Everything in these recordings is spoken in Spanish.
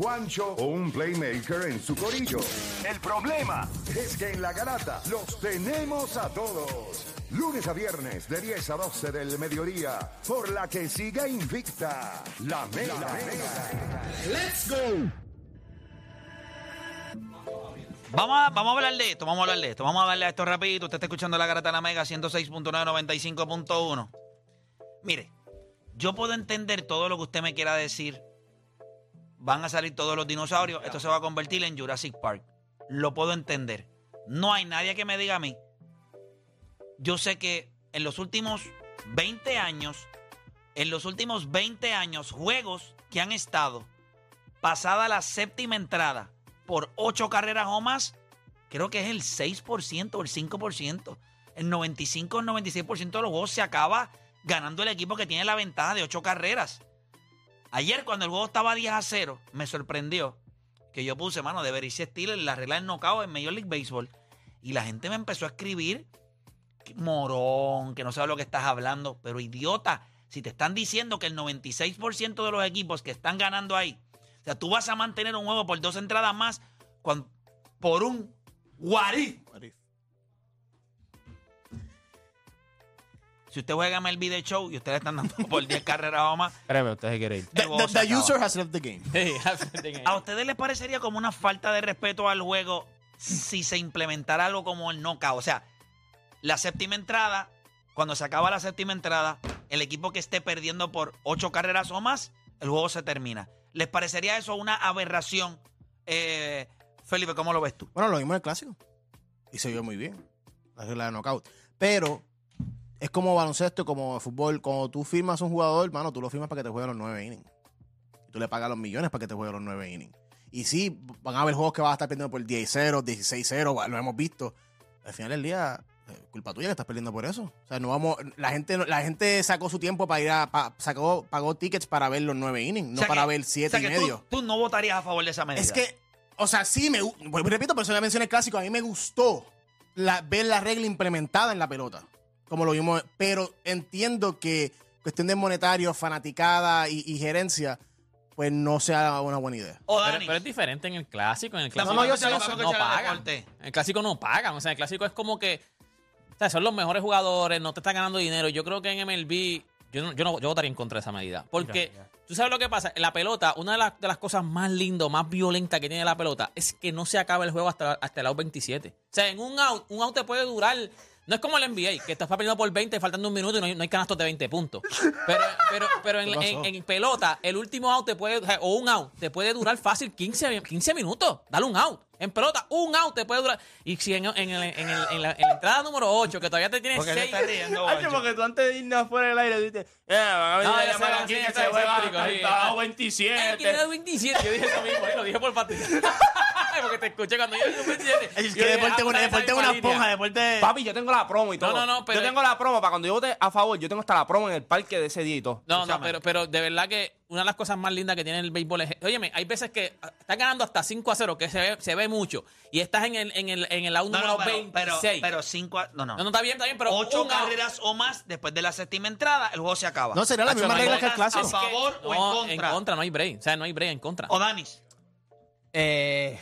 Juancho o un playmaker en su corillo. El problema es que en la garata los tenemos a todos. Lunes a viernes de 10 a 12 del mediodía, por la que siga invicta la Mega. ¡Let's go! Vamos a, vamos a hablar de esto, vamos a hablar de esto, vamos a darle a esto rapidito. Usted está escuchando la Garata de la Mega 106.995.1. Mire, yo puedo entender todo lo que usted me quiera decir. Van a salir todos los dinosaurios, esto se va a convertir en Jurassic Park. Lo puedo entender. No hay nadie que me diga a mí. Yo sé que en los últimos 20 años, en los últimos 20 años, juegos que han estado pasada la séptima entrada por ocho carreras o más, creo que es el 6% o el 5%. El 95 o el 96% de los juegos se acaba ganando el equipo que tiene la ventaja de ocho carreras. Ayer, cuando el juego estaba 10 a 0, me sorprendió que yo puse, mano, de Berice Steele en la regla del knockout en Major League Baseball. Y la gente me empezó a escribir, morón, que no sabe lo que estás hablando, pero idiota, si te están diciendo que el 96% de los equipos que están ganando ahí, o sea, tú vas a mantener un juego por dos entradas más por un guarí. Si usted juega el video show y ustedes están dando por 10 carreras o más, Créeme, usted se quiere ir. The, user has left the game. ¿A ustedes les parecería como una falta de respeto al juego si se implementara algo como el knockout? O sea, la séptima entrada, cuando se acaba la séptima entrada, el equipo que esté perdiendo por ocho carreras o más, el juego se termina. ¿Les parecería eso una aberración? Eh, Felipe, ¿cómo lo ves tú? Bueno, lo vimos en el clásico. Y se vio muy bien. La regla de knockout. Pero es como baloncesto, como fútbol. Cuando tú firmas un jugador, hermano, tú lo firmas para que te juegue los nueve innings. Y tú le pagas los millones para que te juegue los nueve innings. Y sí, van a haber juegos que vas a estar perdiendo por 10-0, 16-0, lo hemos visto. Al final del día, eh, culpa tuya que estás perdiendo por eso. O sea, no vamos, la gente, la gente sacó su tiempo para ir a, pa- sacó, pagó tickets para ver los nueve innings, no O sea para que- ver o siete sea y que medio. Tú, tú no votarías a favor de esa medida. Es que, o sea, sí, me, repito, por eso ya mencioné el clásico. A mí me gustó la- ver la regla implementada en la pelota, como lo vimos. Pero entiendo que cuestión de monetario, fanaticada y, y gerencia, pues no sea una buena idea. O Pero, Dani. pero es diferente en el clásico. En el clásico no, pagan. En el clásico no pagan. O sea, en el clásico es como que o sea, son los mejores jugadores, no te están ganando dinero. Yo creo que en MLB, yo, no, yo, no- yo votaría en contra de esa medida. Porque tú sabes lo que pasa. En la pelota, una de las, de las cosas más lindas, más violentas que tiene la pelota es que no se acaba el juego hasta, hasta el out 27. O sea, en un out, un out te puede durar. No es como el NBA, que estás perdiendo por 20 faltando un minuto y no hay, no hay canastos de 20 puntos. Pero, pero, pero en, pelota, el último out te puede, o un out, te puede durar fácil 15, 15 minutos. Dale un out. En pelota, un out te puede durar. Y si en, en el- en el- en la, en la entrada número 8, que todavía te tienes ¿Por qué te 6. estás riendo, Juancho? porque tú antes de irnos afuera del aire dijiste, eh, van a venir No, a ya llamar sé, aquí sí, que sí, se juega hasta sí. el sábado Eh, 27. que era 27. Yo dije eso mismo, eh, lo dije por fastidio. porque te escuché cuando yo dije 27. Es Yo que dije, deporte, ah, una, esa deporte es misma una línea. esponja, deporte... Papi, yo tengo la promo y todo. no, no, pero- Yo tengo la promo para cuando yo vote a favor, yo tengo hasta la promo en el parque de ese día y todo. No, no, Escúchame. pero, pero de verdad que una de las cosas más lindas que tiene el béisbol es. Óyeme, hay veces que ah, estás ganando hasta 5 a 0, que se ve, se ve mucho, y estás en el, en el, en el out No, número no, pero, pero, 26. pero cinco, a- no, no. no, no, está bien, está bien, pero. Ocho un out. carreras o más después de la séptima entrada, el juego se acaba. No, sería la misma regla que el clásico. ¿A favor o en contra? En contra, no hay break. O sea, no hay break en contra. O Danis. Eh,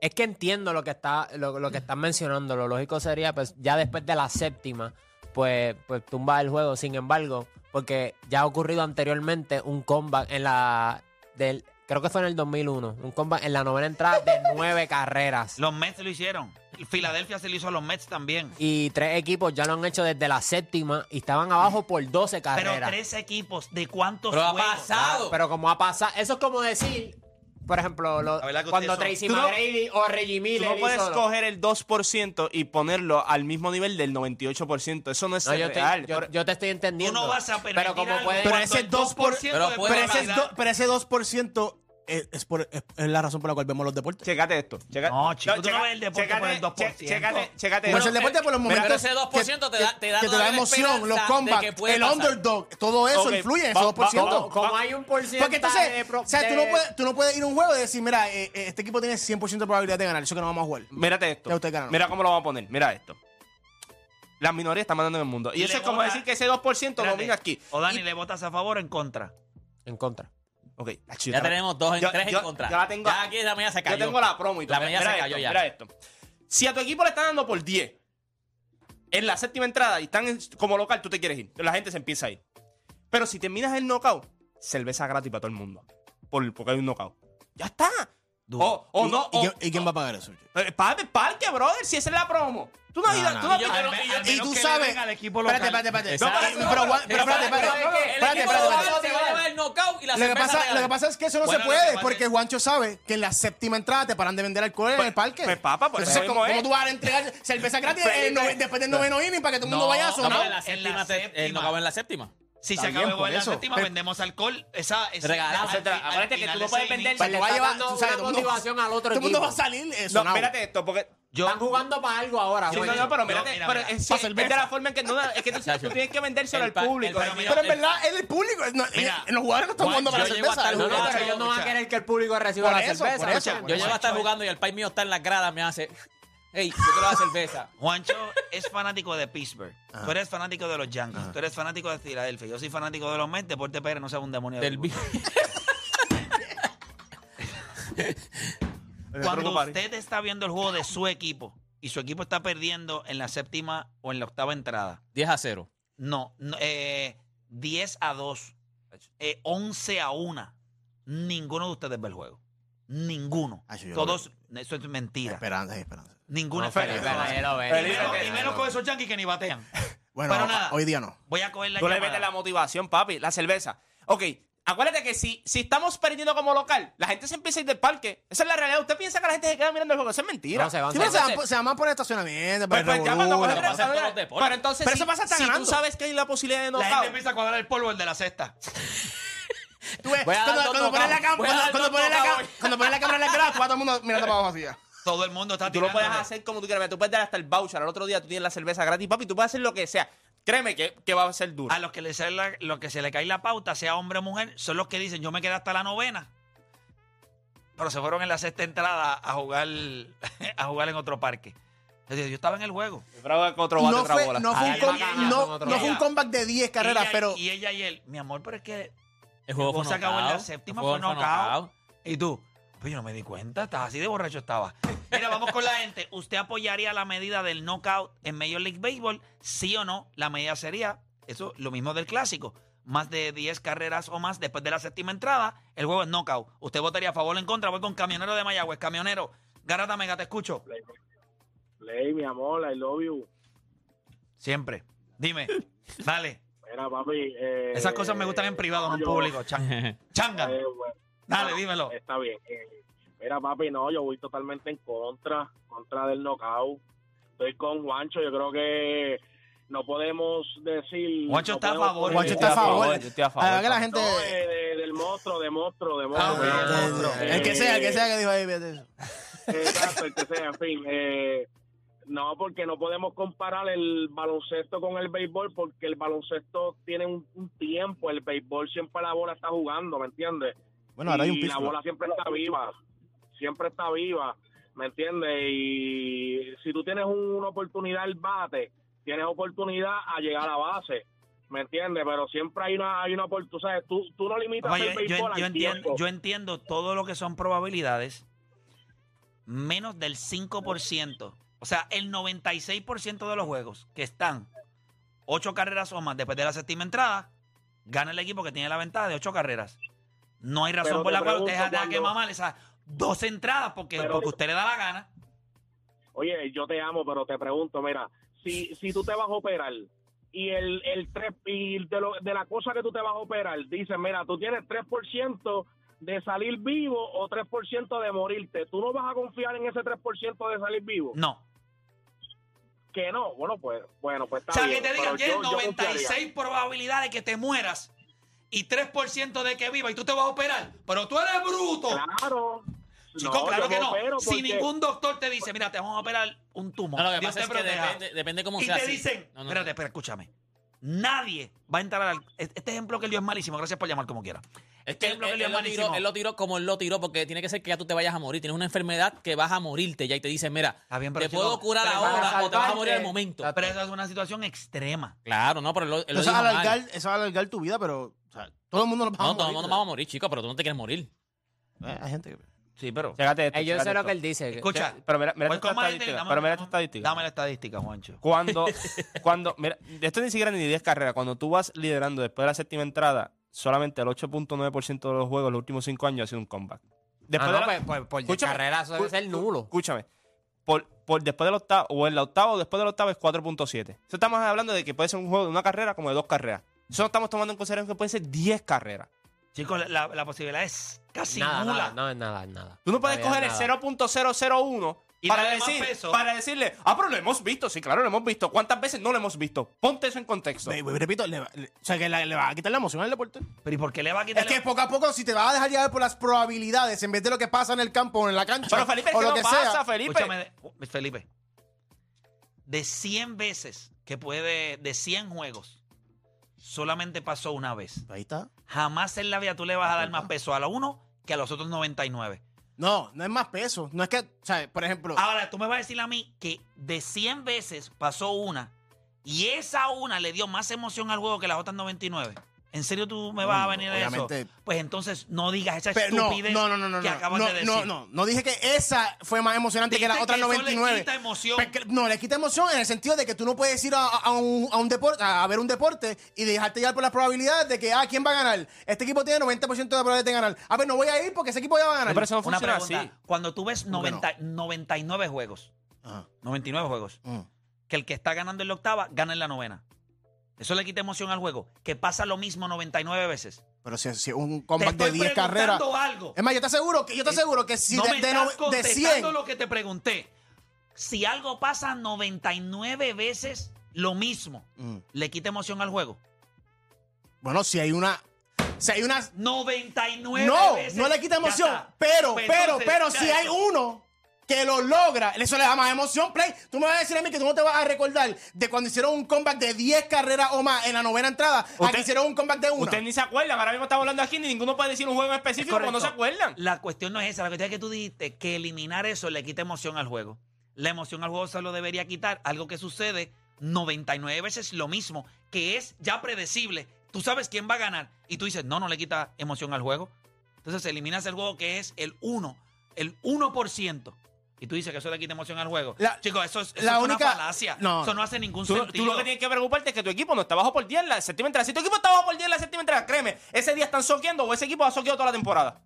es que entiendo lo que está lo, lo que están mencionando. Lo lógico sería, pues, ya después de la séptima, pues, pues tumba el juego. Sin embargo, porque ya ha ocurrido anteriormente un comeback en la del creo que fue en el 2001, un comeback en la novena entrada de nueve carreras. Los Mets lo hicieron. Filadelfia se lo hizo a los Mets también. Y tres equipos ya lo han hecho desde la séptima y estaban abajo por 12 Pero carreras. tres equipos, ¿de cuántos Pero ha pasado. Pero como ha pasado, eso es como decir, por ejemplo, lo- cuando Tracy son- Tú no- McGrady o Reggie Tú Miller no puedes coger el 2% y ponerlo al mismo nivel del 98%. Eso no es No, yo, te, real. yo- Por- yo te estoy Tú entendiendo. no vas a permitir Pero como puede- Pero ese el 2 por- Pero de puede Pero ese, do- pero ese 2% es, es, por- es- es la razón por la cual vemos los deportes. Chécate esto. checa- No, chico, tú no ves el deporte chécate- por el 2%. che- Chécate, chécate Pues esto. el deporte por los Pero momentos ese 2% te da- te da que te da todavía la emoción, los esperanza de puede el pasar. underdog, todo eso Ok, influye en ese va- 2%. va- como hay un por ciento Porque entonces, de pro- o sea, tú, de- no puedes, tú no puedes ir a un juego y decir, mira, eh, eh, este equipo tiene 100% de probabilidad de ganar, eso que no vamos a jugar. Mírate esto. Mira cómo lo vamos a poner. Mira esto. Las minorías están mandando en el mundo. Y, Y eso le es como vota- decir que ese 2% Espérate. domina aquí. O Dani, Y- ¿le votas a favor o en contra? En contra. Ok, Nacho, Ya te- tenemos dos en yo- tres en contra. yo la tengo- ya aquí la mía se cayó. Yo tengo la promo y todo. La mía mira se esto, cayó ya. Mira esto. Si a tu equipo le están dando por 10 en la séptima entrada y están en- como local, tú te quieres ir. La gente se empieza a ir. Pero si terminas el knockout, cerveza gratis para todo el mundo. Por, porque hay un knockout. Ya está. O, o ¿Y- no. ¿Y, o- quién- y quién va a pagar eso? Eh, parque, brother, si esa es la promo. Tú no has No, ido. no. tú no has Y yo- tú sabes. den al equipo Espérate, espérate, espérate. Exacto. Pero, pero, pero, pero, espérate, espérate. El Espérate, equipo espérate, local espérate. se va a llevar el knockout y la Lo que, cerveza pasa, lo que pasa es que eso no Bueno, se lo que puede pasa porque es- Juancho sabe que en la séptima entrada te paran de vender alcohol en el parque. pues, papá, pues, Entonces, eso ¿cómo, mismo cómo es. tú vas a entregar cerveza gratis Pues, en el pues, después del noveno inning para que todo el mundo No, vaya a no, No, sonar? en la séptima, el knockout en la séptima. Si Está se acaba bien, el juego por en la eso. séptima, Pero- vendemos alcohol. Esa, esa, Regalado. al- al- Acuérdate que tú no puedes de ese vender- inning- Pues le vas a llevar- dando tú sabes, una todo el mundo- motivación al otro Todo el mundo equipo. va a salir eh, No, sonado. mírate esto, porque. Yo- Están jugando para algo ahora, Sí, no, no, pero mírate, mira, pero mira. es, Pa' es cerveza. de la forma en que no, es que tú, tú tienes que vendérselo El al pa- el público. pa- Pero en verdad, es el público. no, Mira, los jugadores no están jugando para la yo llego cerveza. estar No, no, pero ellos no van a Escucha. querer que el público reciba Por la eso, cerveza. por eso. Yo llego a estar jugando y el país mío está en la grada, me hace. Hey, yo quiero la cerveza. Juancho es fanático de Pittsburgh. Tú eres fanático de los Yankees. Tú eres fanático de Filadelfia. Yo soy fanático de los Mets. Deporte Pérez no sea un demonio. Del de Cuando usted está viendo el juego de su equipo y su equipo está perdiendo en la séptima o en la octava entrada, 10 a 0. no, no, eh, 10 a 2, eh, 11 a 1, ninguno de ustedes ve el juego. Ninguno. Ay, yo lo Todos, eso es mentira. Esperanza, hay esperanza. Ninguna No, Felipe, esperanza. Y menos- Y menos con esos Yankees que ni batean. Bueno, Pero nada. hoy día no. Voy a coger la Tú le llamada. metes la motivación, papi, la cerveza. Ok, acuérdate que si, si estamos perdiendo como local, la gente se empieza a ir del parque. Esa es la realidad. Usted piensa que la gente se queda mirando el juego. Eso es mentira. No, se van, Sí, se pero se van. se van por estacionamiento, Pues, para pues, ya cuando revolú, cogen la- pasa en todos los pero, deportes. pero entonces, Pero si, eso pasa hasta si tú ganando. sabes que hay la posibilidad de La gente empieza a cuadrar el polvo, el de la cesta. Tú ves, Voy a dar cuando, dos cuando pones la cámara, Voy a cuando, dar cuando dos pones la cámara, knockouts. cuando pones la cámara en la grada, tú vas todo el mundo mirando para abajo así. ya. Todo el mundo está Tú lo puedes tirándole. hacer como tú quieras. Mira, Tú puedes dar hasta el voucher. Al otro día tú tienes la cerveza gratis, papi. Tú puedes hacer lo que sea. Créeme que, que va a ser duro. A los que, le sale la- lo que se le cae la pauta, sea hombre o mujer, son los que dicen, yo me quedé hasta la novena. Pero se fueron en la sexta entrada a jugar, a jugar en otro parque. Entonces, yo estaba en el juego. Otro bate, No otra fue, bola. no fue un, Ay, com- ay, ay, no- son otro no fue un día. comeback de 10 carreras, Ella- pero Y ella y él, mi amor, pero es que El juego fue se acabó en la séptima, El juego fue knockout. knockout. Y tú, pues yo no me di cuenta, estás así de borracho estaba. Mira, vamos con la gente. ¿Usted apoyaría la medida del knockout en Major League Baseball? Sí o no, la medida sería, eso, lo mismo del clásico. Más de 10 carreras o más después de la séptima entrada, el juego es knockout. ¿Usted votaría a favor o en contra? Voy con Camionero de Mayagüez. Camionero, Garata Mega, te escucho. Ley, mi amor, I love you. Siempre. Dime, dale. Mira, papi. eh, Esas cosas me gustan en privado, no en yo- público. Chan- Changa. eh, bueno, Dale, no, dímelo. Está bien. eh, mira, papi, no, yo voy totalmente en contra, contra del knockout. Estoy con Juancho, yo creo que no podemos decir... Juancho no está a favor. Juancho está a favor. Yo estoy a favor. a ver que la gente... No, eh, de- del monstruo, de monstruo, de monstruo. Ah, de monstruo. el que sea, el que sea que dijo ahí, fíjate eso. Exacto, el que sea, en fin. eh, no, porque no podemos comparar el baloncesto con el béisbol, porque el baloncesto tiene un, un tiempo, el béisbol siempre la bola está jugando, ¿me entiendes? Bueno, ahora hay un y la bola siempre está viva, siempre está viva, ¿me entiendes? Y si tú tienes un- una oportunidad al bate, tienes oportunidad a llegar a la base, ¿me entiendes? Pero siempre hay una hay una oportunidad, tú, tú no limitas Oye, el yo, béisbol yo al entiendo, tiempo. yo entiendo todo lo que son probabilidades, menos del 5%. O sea, el 96% de los juegos que están ocho carreras o más después de la séptima entrada, gana el equipo que tiene la ventaja de ocho carreras. No hay razón por la cual usted tenga que mamar esas dos entradas porque, Pero- porque usted le da la gana. Oye, yo te amo, pero te pregunto, mira, si, si tú te vas a operar y el, el 3, y de, lo, de la cosa que tú te vas a operar, dicen, mira, tú tienes 3% de salir vivo o 3% de morirte, ¿tú no vas a confiar en ese 3% de salir vivo? No. Que no, bueno, pues, bueno, pues O está sea, que te digan confiaría. 96 probabilidades de que te mueras y 3% de que viva y tú te vas a operar. Pero tú eres bruto. Claro. Chico, No, claro que no. opero Si porque- ningún doctor te dice, mira, te vamos a operar un tumor. No, lo que Dios pasa te es que depende, depende cómo y sea. te así. dicen, No, no, espérate, espera, escúchame. Nadie va a entrar al. Este ejemplo que él dio es malísimo. Gracias por llamar como quiera. Es Este que él, ejemplo que él- él dio él es lo tiró, malísimo. él lo tiró como él lo tiró, porque tiene que ser que ya tú te vayas a morir. Tienes una enfermedad que vas a morirte ya y te dicen, mira, bien, te chico, puedo curar ahora o te vas a morir al momento. Pero eso es una situación extrema. Claro, no, pero él lo, Eso es dijo mal. alargar, eso es alargar tu vida, pero O sea, todo el mundo nos va No, a todo el morir. mundo vamos a morir, chicos, pero tú no te quieres morir. Eh, hay gente que... Sí, pero. Chécate esto, Eh, yo chécate sé lo esto. que él dice. que- Escucha. Pero mira, mira Voy esta con Maite, estadística. dame- Pero mira esta estadística. Dame la estadística, Juancho. Cuando, cuando, mira, esto ni siquiera ni 10 carreras. Cuando tú vas liderando después de la séptima entrada, solamente el 8.9% de los juegos en los últimos 5 años ha sido un comeback. Después Ah, de no, la- pues, pues, por Escúchame, carrera eso debe escu- ser nulo. Escúchame. Por, por después del octavo, o en la octava o después del octavo es 4.7. Eso estamos hablando de que puede ser un juego de una carrera como de dos carreras. Eso no estamos tomando en consideración que puede ser 10 carreras. Chicos, la, la posibilidad es casi Nada, nula. nada, no es nada, es nada. Tú no puedes Todavía coger el nada. 0.001 Y para, darle más decir, peso. para decirle, ah, pero lo hemos visto. Sí, claro, lo hemos visto. ¿Cuántas veces no lo hemos visto? Ponte eso en contexto. Ve- ve- repito, le va- le- o sea, que la- le va a quitar la emoción al deporte. Pero ¿y por qué le va a quitar Es que poco a poco, si te vas a dejar llevar por las probabilidades en vez de lo que pasa en el campo o en la cancha Pero Felipe, es o que lo no que pasa, sea. Felipe. Escúchame, de- Felipe. De 100 veces que puede, de 100 juegos, solamente pasó una vez. Ahí está. Jamás en la vida tú le vas a dar más peso a la uno que a los otros 99. No, no es más peso. No es que, o sea, por ejemplo, Ahora, tú me vas a decir a mí que de 100 veces pasó una y esa una le dio más emoción al juego que las otras 99. ¿En serio tú me vas a venir a obviamente. eso? Pues entonces no digas esa pero no, estupidez no, no, no, no, que no, acabas no, de decir. no, no, no dije que esa fue más emocionante que Dijiste otras que eso le 99. quita emoción. No, le quita emoción en el sentido de que tú no puedes ir a, a un, a un deporte, a ver un deporte y dejarte llevar por las probabilidades de que, ah, ¿quién va a ganar? Este equipo tiene 90% de probabilidad de ganar. A ver, no voy a ir porque ese equipo ya va a ganar. No, pero eso no Una funciona pregunta. así. Cuando tú ves ¿Cómo que no? 90 99 juegos, Ajá. 99 juegos, Mm. que el que está ganando en la octava gana en la novena. Eso le quita emoción al juego. Que pasa lo mismo 99 veces. Pero si, si un comeback de estoy 10 carreras. algo. Es más, yo te aseguro que, yo te aseguro que si no de, me de, estás no- de contestando 100. lo que te pregunté. Si algo pasa 99 veces lo mismo, Mm. ¿le quita emoción al juego? Bueno, si hay una. Si hay una. 99 No, veces. no le quita emoción. Pero, Pues pero, entonces, pero si hay uno que lo logra, eso le da más emoción, Play. Tú me vas a decir a mí que tú no te vas a recordar de cuando hicieron un comeback de 10 carreras o más en la novena entrada, a Usted- que hicieron un comeback de una. Ustedes ni se acuerdan. Ahora mismo estamos hablando aquí ni ninguno puede decir un juego en específico porque no se acuerdan. La cuestión no es esa, la cuestión es que tú dijiste que eliminar eso le quita emoción al juego. La emoción al juego se lo debería quitar, algo que sucede 99 veces lo mismo, que es ya predecible. Tú sabes quién va a ganar y tú dices, no, no le quita emoción al juego. Entonces eliminas el juego que es el 1, el 1%. Y tú dices que eso le quita emoción al juego. La- Chicos, eso es, eso la es única- una falacia. no. Eso no hace ningún Tú, sentido. tú lo que tienes que preocuparte es que tu equipo no está bajo por 10 en la séptima entrada. Si tu equipo está bajo por 10 en la séptima entrada, créeme, ese día están soqueando o ese equipo ha soqueado toda la temporada.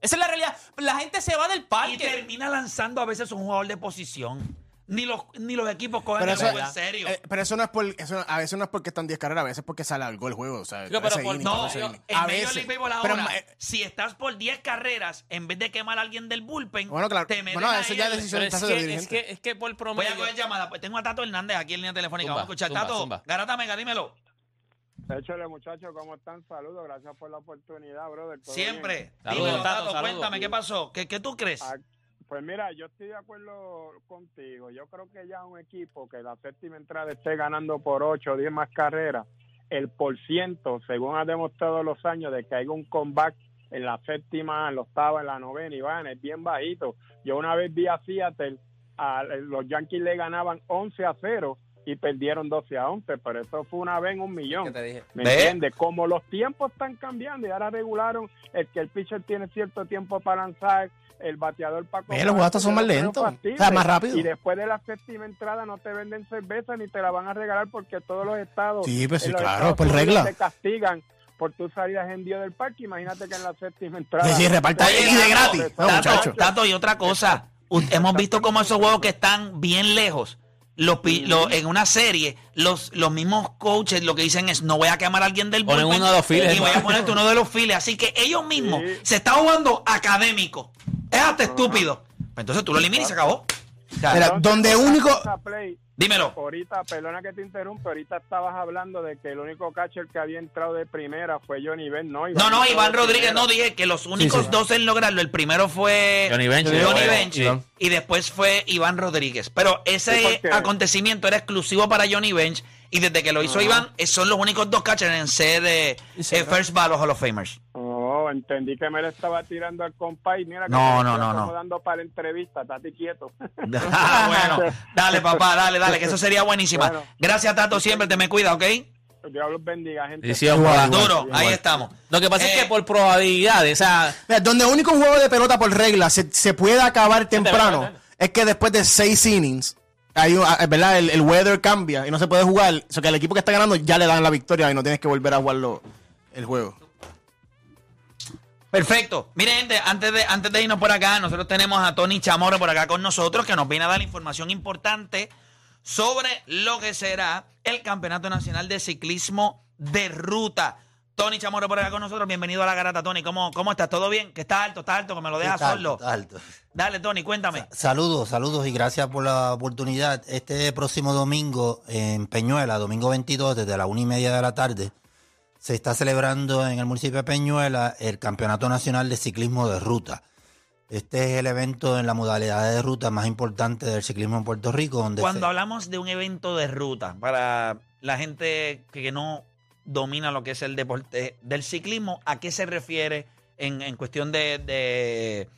Esa es la realidad. La gente se va del y parque. termina lanzando a veces un jugador de posición. Ni los, ni los equipos cogen Pero el eso, juego en serio. eh, pero eso no es por. Eso, a veces no es porque están 10 carreras, a veces es porque se alargó el juego. O sea, Digo, pero ese por- inning, No, ese yo- inning. en a Major veces. League Baseball Pero, ahora, eh, si estás por 10 carreras, en vez de quemar a alguien del bullpen, Bueno, claro. te meten Bueno, eso ya es decisión es que, es, que, es que por Voy promedio. a coger llamada. Pues tengo a Tato Hernández aquí en línea telefónica. Zumba, Vamos a escuchar. zumba, Tato, zumba. Garata Mega, dímelo. Échale, muchachos, ¿cómo están? Saludos, gracias por la oportunidad, brother. ¿Todo Siempre. dímelo, Tato, cuéntame, ¿qué pasó? ¿Qué, qué tú crees? Pues mira, yo estoy de acuerdo contigo. Yo creo que ya un equipo que la séptima entrada esté ganando por 8 o 10 más carreras, el por ciento, según ha demostrado los años, de que haya un comeback en la séptima, en la octava, en la novena, y van, es bien bajito. Yo una vez vi a Seattle, a, los Yankees le ganaban 11 a 0 y perdieron 12 a 11, pero eso fue una vez en un millón. ¿Qué te dije? ¿Me Ve. entiendes? Como los tiempos están cambiando y ahora regularon el que el pitcher tiene cierto tiempo para lanzar, el bateador para Ve, los jugadores son más lentos. O sea, más rápido. Y después de la séptima entrada no te venden cerveza ni te la van a regalar porque todos los estados, Sí, pues sí, claro, por regla. te castigan por tus salidas en día del parque. Imagínate que en la séptima entrada... Sí, sí, reparta y de gratis. Tato. Tato, y otra cosa. Hemos visto como esos juegos que están bien lejos. Los, pi- lo- en una serie, los, los mismos coaches lo que dicen es no voy a quemar a alguien del Ponen bullpen uno de los files. y voy a ponerte uno de los files. Así que ellos mismos Sí. se está jugando académico. Es hasta estúpido. Pues Entonces tú lo eliminas y se acabó. Mira, donde único- Play, dímelo. Ahorita, perdona que te interrumpa, ahorita estabas hablando de que el único catcher que había entrado de primera fue Johnny Ben, ¿no? No, no, Iván Rodríguez, primera. no, dije que los únicos sí. dos en lograrlo, el primero fue Johnny Bench. Johnny Sí, Bench, Iván. y después fue Iván Rodríguez. Pero ese Sí, acontecimiento era exclusivo para Johnny Bench y desde que lo hizo. Iván, son los únicos dos catchers en ser eh, eh, First Ballot Hall of Famers. Entendí que me le estaba tirando al compay. Mira que No, me no, no, no. acomodando para la entrevista, estate quieto. Ah, bueno, dale papá, dale, dale, que eso sería buenísima. Bueno. Gracias Tato, siempre te me cuida, ¿ok? Dios los bendiga, gente. Sí, ojalá. Duro, ahí estamos. Lo que pasa es Eh, que por probabilidades, o sea, Mira, donde único juego de pelota por regla se, se puede acabar temprano es que después de seis innings, hay, ah, ¿verdad? El, el weather cambia y no se puede jugar. O sea, que al equipo que está ganando ya le dan la victoria y no tienes que volver a jugarlo el juego. Perfecto. Mire, gente, antes de, antes de irnos por acá, nosotros tenemos a Tony Chamorro por acá con nosotros, que nos viene a dar información importante sobre lo que será el Campeonato Nacional de Ciclismo de Ruta. Tony Chamorro por acá con nosotros. Bienvenido a la garata, Tony. ¿Cómo, cómo estás? ¿Todo bien? Que está alto, está alto, que me lo dejas Está solo. alto, está alto. Dale, Tony, cuéntame. Saludos, saludos y gracias por la oportunidad. Este próximo domingo en Peñuela, domingo 22, desde la una y media de la tarde, se está celebrando en el municipio de Peñuela el Campeonato Nacional de Ciclismo de Ruta. Este es el evento en la modalidad de ruta más importante del ciclismo en Puerto Rico. Donde Cuando se- hablamos de un evento de ruta, para la gente que no domina lo que es el deporte del ciclismo, ¿a qué se refiere en, en cuestión de, de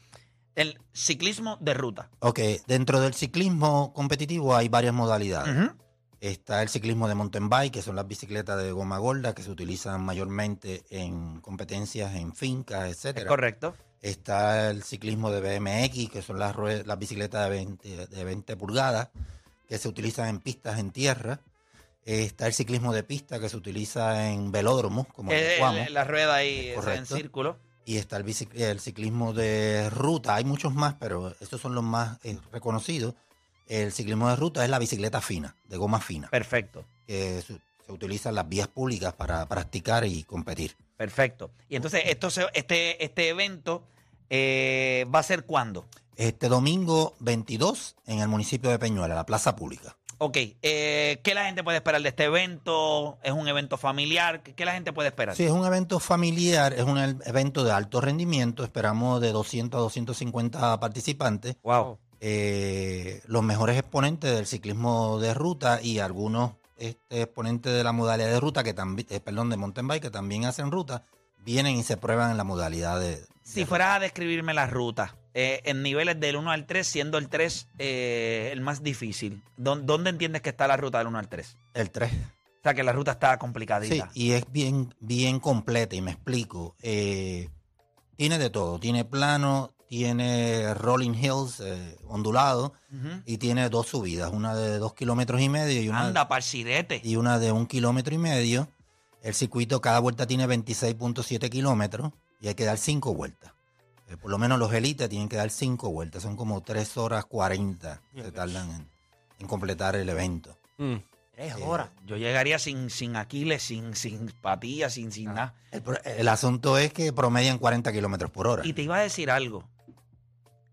el ciclismo de ruta? Ok, dentro del ciclismo competitivo hay varias modalidades. Está el ciclismo de mountain bike, que son las bicicletas de goma gorda que se utilizan mayormente en competencias en fincas, etcétera. correcto. Está el ciclismo de BMX, que son las, las bicicletas de 20, de 20 pulgadas, que se utilizan en pistas en tierra. Eh, Está el ciclismo de pista, que se utiliza en velódromos, como el Eh, Cuamo. el- la rueda ahí esa en círculo. Y está el, ciclismo de ruta. Hay muchos más, pero estos son los más eh, reconocidos. El ciclismo de ruta es la bicicleta fina, de goma fina, Perfecto, que se, se utiliza en las vías públicas para practicar y competir. perfecto. Y entonces esto se- este, este evento eh, va a ser cuándo? Este domingo 22 en el municipio de Peñuela, la plaza pública. Ok, eh, ¿qué la gente puede esperar de este evento? ¿Es un evento familiar? ¿Qué, la gente puede esperar? Sí, es un evento familiar, es un evento de alto rendimiento. Esperamos de 200 a 250 participantes. Wow. Eh, los mejores exponentes del ciclismo de ruta y algunos este, exponentes de la modalidad de ruta, que también, eh, perdón, de mountain bike, que también hacen ruta, vienen y se prueban en la modalidad de. Si fueras a describirme la ruta, eh, en niveles del 1 al 3, siendo el 3 eh, el más difícil, ¿dó- ¿dónde entiendes que está la ruta del 1 al 3? El 3. O sea, que la ruta está Sí, complicadita. y es bien, bien completa, y me explico. Tiene de todo, tiene plano, tiene rolling hills, eh, ondulado, y tiene dos subidas, una de dos kilómetros y medio y una, Anda, parcirete. y una de un kilómetro y medio. El circuito, cada vuelta tiene 26.7 kilómetros y hay que dar cinco vueltas. Eh, por lo menos los élites tienen que dar cinco vueltas, son como 3 horas 40 que tardan en, en completar el evento. Mm. Tres Eh, horas. Yo llegaría sin, sin Aquiles, sin, sin patillas, sin, sin nada. El, pro- el asunto es que promedian 40 kilómetros por hora. Y te iba a decir algo.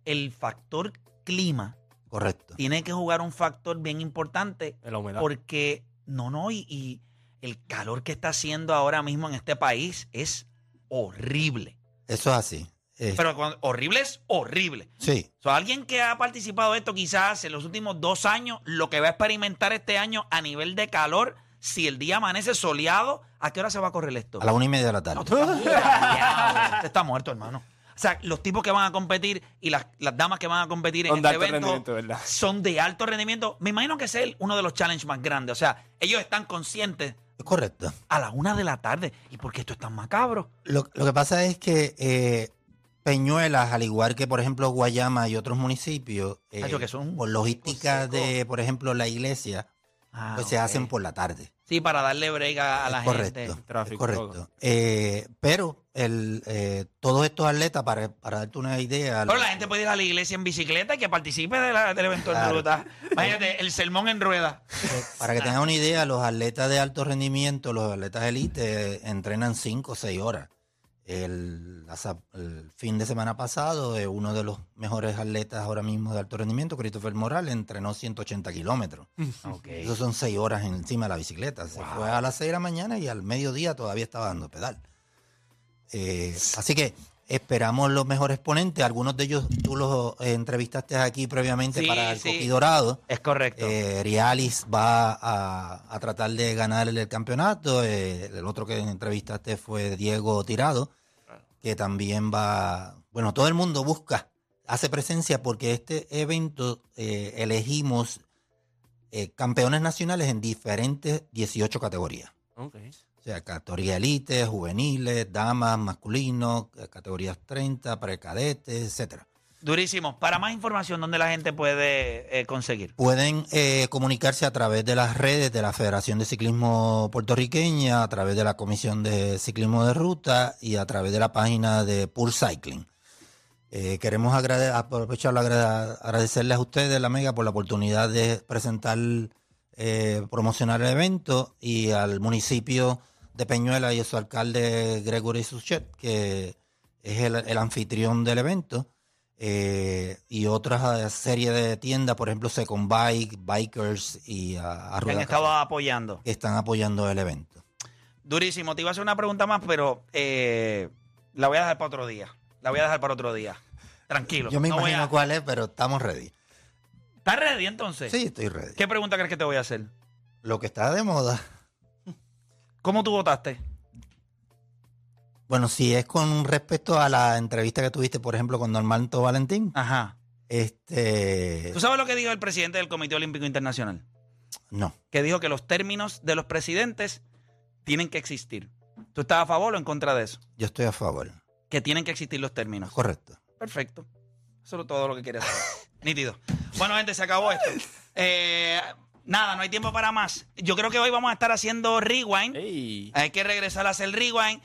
El factor clima Correcto. tiene que jugar un factor bien importante De la humedad. porque, no, no, y, y el calor que está haciendo ahora mismo en este país es horrible. Eso es así. Pero cuando- horrible es horrible. sí, O sea, alguien que ha participado de esto quizás en los últimos dos años, lo que va a experimentar este año a nivel de calor, si el día amanece soleado, ¿a qué hora se va a correr esto? a la una y media de la tarde. Está muerto, hermano. O sea, los tipos que van a competir y las, las damas que van a competir en Son este evento son de alto rendimiento. Me imagino que es el- uno de los challenges más grandes. O sea, ellos están conscientes Es correcto. a la una de la tarde. ¿Y por qué esto es tan macabro? Lo, lo que pasa es que eh, Peñuelas, al igual que por ejemplo Guayama y otros municipios, eh, que son por logística de, por ejemplo, la iglesia, Ah, pues se hacen por la tarde. Sí, para darle break a, a la correcto, gente. Tráfico, correcto. Eh, pero el, eh, todos estos atletas, para, para darte una idea, Pero la gente puede ir a la iglesia en bicicleta y que participe de la- del evento en Claro. ruta. Imagínate, el sermón en rueda. eh, para que tengan una idea, los atletas de alto rendimiento, los atletas elite, entrenan 5 o 6 horas. El, fin de semana pasado, eh, uno de los mejores atletas ahora mismo de alto rendimiento, Christopher Morales, entrenó 180 kilómetros. Eso son 6 horas encima de la bicicleta. Se fue a las 6 de la mañana y al mediodía todavía estaba dando pedal. Eh, así que esperamos los mejores ponentes. Algunos de ellos tú los eh, entrevistaste aquí previamente Sí, para el sí. Coqui Dorado. Es correcto. Eh, Rialis va a, a tratar de ganar el campeonato. Eh, el otro que entrevistaste fue Diego Tirado, que también va. Bueno, todo el mundo busca, hace presencia porque este evento eh, elegimos eh, campeones nacionales en diferentes 18 categorías. O sea, categoría elite, juveniles, damas, masculinos, eh, categorías 30, precadetes, etcétera. Durísimo. Para más información, ¿dónde la gente puede eh, conseguir? Pueden eh, comunicarse a través de las redes de la Federación de Ciclismo Puertorriqueña, a través de la Comisión de Ciclismo de Ruta y a través de la página de Pool Cycling. Eh, queremos agrade- aprovechar agrade- agradecerles a ustedes, la Mega, por la oportunidad de presentar, eh, promocionar el evento y al municipio de Peñuela y a su alcalde Gregory Suchet, que es el anfitrión del evento. Eh, y otra serie de tiendas, por ejemplo, Second Bike, Bikers y a, a Que han estado apoyando. que están apoyando el evento. Durísimo. Te iba a hacer una pregunta más, pero eh, la voy a dejar para otro día. La voy a dejar para otro día. Tranquilo. Yo me No imagino a- cuál es, pero estamos ready. ¿Estás ready entonces? Sí, estoy ready. ¿Qué pregunta crees que te voy a hacer? Lo que está de moda. ¿Cómo tú votaste? Bueno, si es con respecto a la entrevista que tuviste, por ejemplo, con Normanto Valentín, Ajá. este, ¿Tú sabes lo que dijo el presidente del Comité Olímpico Internacional? no, Que dijo que los términos de los presidentes tienen que existir. ¿Tú estás a favor o en contra de eso? yo estoy a favor. Que tienen que existir los términos. Correcto. Perfecto. Eso es todo lo que quería saber. Nítido. Bueno, gente, se acabó esto. Eh, nada, no hay tiempo para más. Yo creo que hoy vamos a estar haciendo rewind. Ey. Hay que regresar a hacer rewind.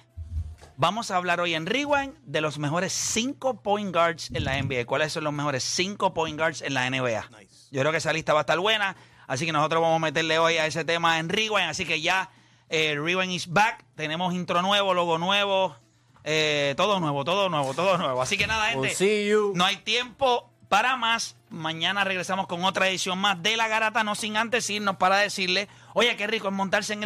Vamos a hablar hoy en rewind de los mejores cinco point guards en la NBA. ¿Cuáles son los mejores cinco point guards en la NBA? Yo creo que esa lista va a estar buena. Así que nosotros vamos a meterle hoy a ese tema en rewind. Así que ya eh, rewind is back. Tenemos intro nuevo, logo nuevo. eh, todo nuevo, todo nuevo, todo nuevo. Así que nada, gente. We'll see you. No hay tiempo para más. Mañana regresamos con otra edición más de La Garata, no sin antes irnos para decirle, oye, qué rico es montarse en el